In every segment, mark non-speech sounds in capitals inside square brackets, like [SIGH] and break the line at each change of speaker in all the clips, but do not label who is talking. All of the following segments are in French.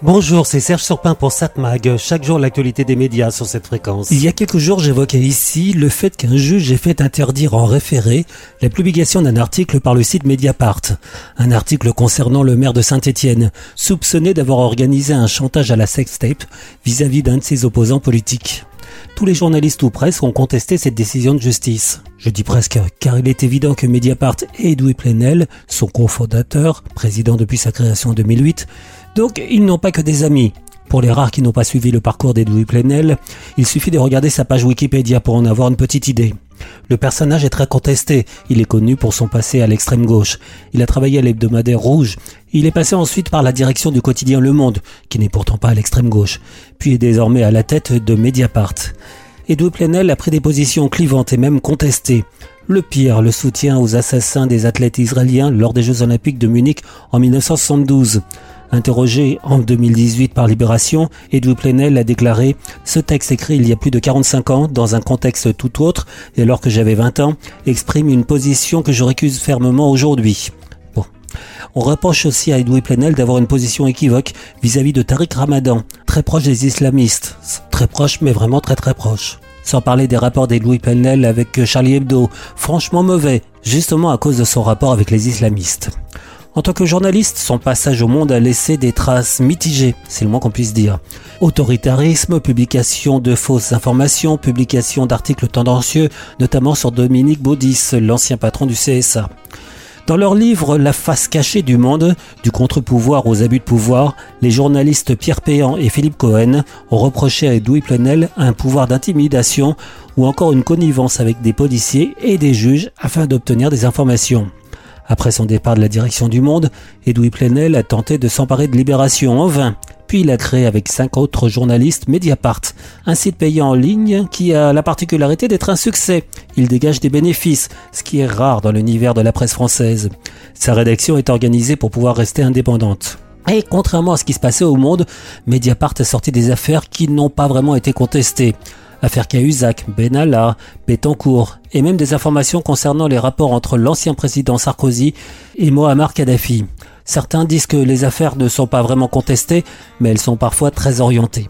Bonjour, c'est Serge Surpin pour SatMag. Chaque jour, l'actualité des médias sur cette fréquence.
Il y a quelques jours, j'évoquais ici le fait qu'un juge ait fait interdire en référé la publication d'un article par le site Mediapart. Un article concernant le maire de Saint-Étienne, soupçonné d'avoir organisé un chantage à la sextape vis-à-vis d'un de ses opposants politiques. Tous les journalistes ou presque ont contesté cette décision de justice. Je dis presque, car il est évident que Mediapart et Edoui Plenel, son cofondateur, président depuis sa création en 2008, donc ils n'ont pas que des amis. Pour les rares qui n'ont pas suivi le parcours d'Edoui Plenel, il suffit de regarder sa page Wikipédia pour en avoir une petite idée. Le personnage est très contesté. Il est connu pour son passé à l'extrême gauche. Il a travaillé à l'hebdomadaire Rouge. Il est passé ensuite par la direction du quotidien Le Monde, qui n'est pourtant pas à l'extrême gauche, puis est désormais à la tête de Mediapart. Edoui Plenel a pris des positions clivantes et même contestées. Le pire, le soutien aux assassins des athlètes israéliens lors des Jeux Olympiques de Munich en 1972. Interrogé en 2018 par Libération, Edoui Plenel a déclaré « Ce texte écrit il y a plus de 45 ans, dans un contexte tout autre, et alors que j'avais 20 ans, exprime une position que je récuse fermement aujourd'hui. ». On reproche aussi à Edoui Plenel d'avoir une position équivoque vis-à-vis de Tariq Ramadan, très proche des islamistes. Très proche, mais vraiment très très proche. Sans parler des rapports d'Edoui Plenel avec Charlie Hebdo, franchement mauvais, justement à cause de son rapport avec les islamistes. En tant que journaliste, son passage au monde a laissé des traces mitigées, c'est le moins qu'on puisse dire. Autoritarisme, publication de fausses informations, publication d'articles tendancieux, notamment sur Dominique Baudis, l'ancien patron du CSA. Dans leur livre La face cachée du monde, du contre-pouvoir aux abus de pouvoir, les journalistes Pierre Péan et Philippe Cohen ont reproché à Edoui Plenel un pouvoir d'intimidation ou encore une connivence avec des policiers et des juges afin d'obtenir des informations. Après son départ de la direction du Monde, Edoui Plenel a tenté de s'emparer de Libération en vain. Puis il a créé avec cinq autres journalistes Mediapart, un site payant en ligne qui a la particularité d'être un succès. Il dégage des bénéfices, ce qui est rare dans l'univers de la presse française. Sa rédaction est organisée pour pouvoir rester indépendante. Et contrairement à ce qui se passait au monde, Mediapart a sorti des affaires qui n'ont pas vraiment été contestées affaire Cahuzac, Benalla, Betancourt, et même des informations concernant les rapports entre l'ancien président Sarkozy et Mohamed Kadhafi. Certains disent que les affaires ne sont pas vraiment contestées, mais elles sont parfois très orientées.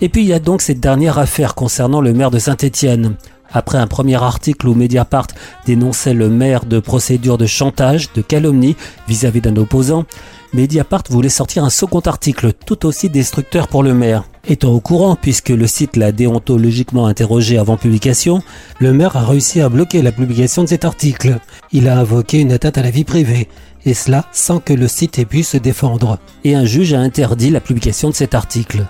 Et puis il y a donc cette dernière affaire concernant le maire de Saint-Étienne. Après un premier article où Mediapart dénonçait le maire de procédures de chantage, de calomnie vis-à-vis d'un opposant, Mediapart voulait sortir un second article tout aussi destructeur pour le maire. Étant au courant, puisque le site l'a déontologiquement interrogé avant publication, le maire a réussi à bloquer la publication de cet article. Il a invoqué une atteinte à la vie privée, et cela sans que le site ait pu se défendre. Et un juge a interdit la publication de cet article.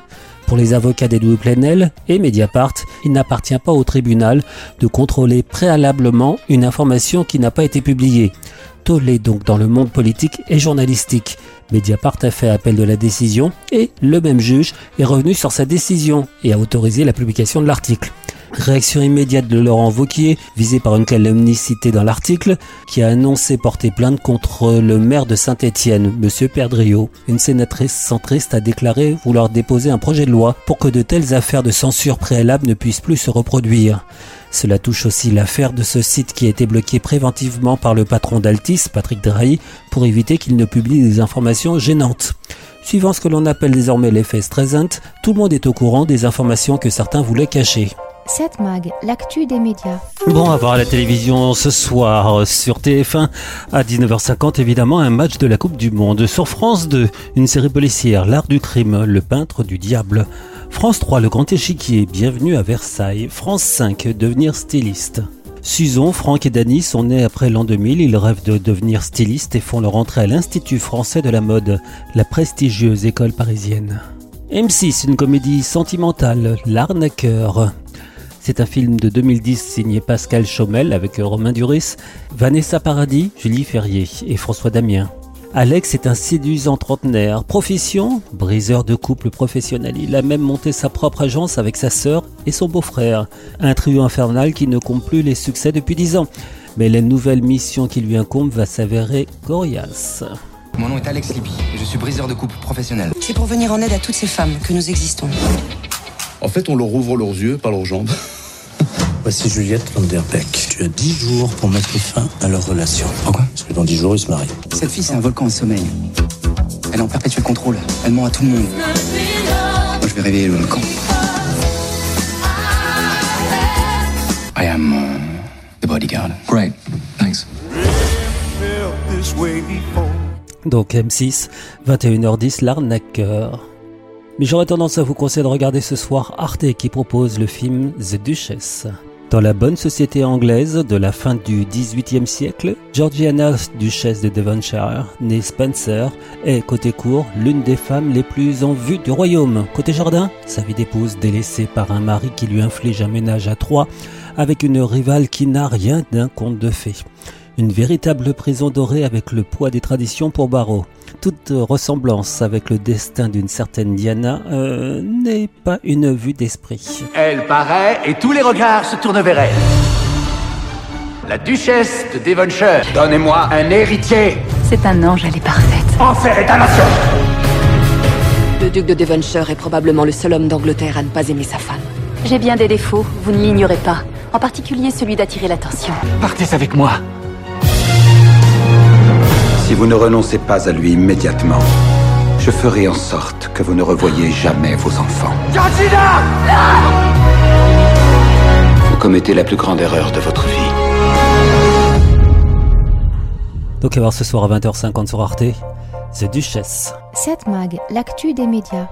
Pour les avocats d'Edouard Plenel et Mediapart, il n'appartient pas au tribunal de contrôler préalablement une information qui n'a pas été publiée. Tollé donc dans le monde politique et journalistique. Mediapart a fait appel de la décision et le même juge est revenu sur sa décision et a autorisé la publication de l'article. Réaction immédiate de Laurent Vauquier, visé par une calomnie citée dans l'article, qui a annoncé porter plainte contre le maire de Saint-Étienne, Monsieur Perdriau. Une sénatrice centriste a déclaré vouloir déposer un projet de loi pour que de telles affaires de censure préalable ne puissent plus se reproduire. Cela touche aussi l'affaire de ce site qui a été bloqué préventivement par le patron d'Altis, Patrick Drahi, pour éviter qu'il ne publie des informations gênantes. Suivant ce que l'on appelle désormais l'effet Streisand, tout le monde est au courant des informations que certains voulaient cacher.
7 Mag, l'actu des médias.
Bon, à voir à la télévision ce soir sur TF1 à 19h50 évidemment un match de la Coupe du Monde. Sur France 2, une série policière, L'art du crime, le peintre du diable. France 3, le grand échiquier, bienvenue à Versailles. France 5, devenir styliste. Susan, Franck et Dany sont nés après l'an 2000. Ils rêvent de devenir stylistes et font leur entrée à l'Institut français de la mode, la prestigieuse école parisienne. M6, une comédie sentimentale, L'arnaqueur. C'est un film de 2010 signé Pascal Chaumel avec Romain Duris, Vanessa Paradis, Julie Ferrier et François Damien. Alex est un séduisant trentenaire. Profession Briseur de couple professionnel. Il a même monté sa propre agence avec sa sœur et son beau-frère. Un trio infernal qui ne compte plus les succès depuis dix ans. Mais la nouvelle mission qui lui incombe va s'avérer coriace.
Mon nom est Alex Libby et je suis briseur de couple professionnel.
C'est pour venir en aide à toutes ces femmes que nous existons.
En fait, on leur ouvre leurs yeux, pas leurs jambes. [LAUGHS]
Voici Juliette Vanderbeck. Tu as 10 jours pour mettre fin à leur relation.
Pourquoi?
Parce que dans 10 jours, ils se marient.
Cette fille, c'est un volcan en sommeil. Elle est en perpétuel contrôle. Elle ment à tout le monde. Moi, je vais réveiller le camp. I am uh, the bodyguard.
Great. Thanks.
Donc M6, 21h10, l'arnaqueur. Mais j'aurais tendance à vous conseiller de regarder ce soir Arte qui propose le film The Duchess. Dans la bonne société anglaise de la fin du XVIIIe siècle, Georgiana, duchesse de Devonshire, née Spencer, est, côté court, l'une des femmes les plus en vue du royaume. Côté jardin, sa vie d'épouse délaissée par un mari qui lui inflige un ménage à trois, avec une rivale qui n'a rien d'un conte de fées. Une véritable prison dorée avec le poids des traditions pour Barreau. Toute ressemblance avec le destin d'une certaine Diana euh, n'est pas une vue d'esprit.
Elle paraît et tous les regards se tournent vers elle. La duchesse de Devonshire. Donnez-moi un héritier.
C'est un ange, elle est parfaite.
Enfer et damnation.
Le duc de Devonshire est probablement le seul homme d'Angleterre à ne pas aimer sa femme.
J'ai bien des défauts, vous ne l'ignorez pas. En particulier celui d'attirer l'attention.
Partez avec moi.
Si vous ne renoncez pas à lui immédiatement, je ferai en sorte que vous ne revoyiez jamais vos enfants.
Georgina
Vous commettez la plus grande erreur de votre vie.
Donc à voir ce soir à 20h50 sur Arte, The Duchess.
7 Mag, l'actu des médias.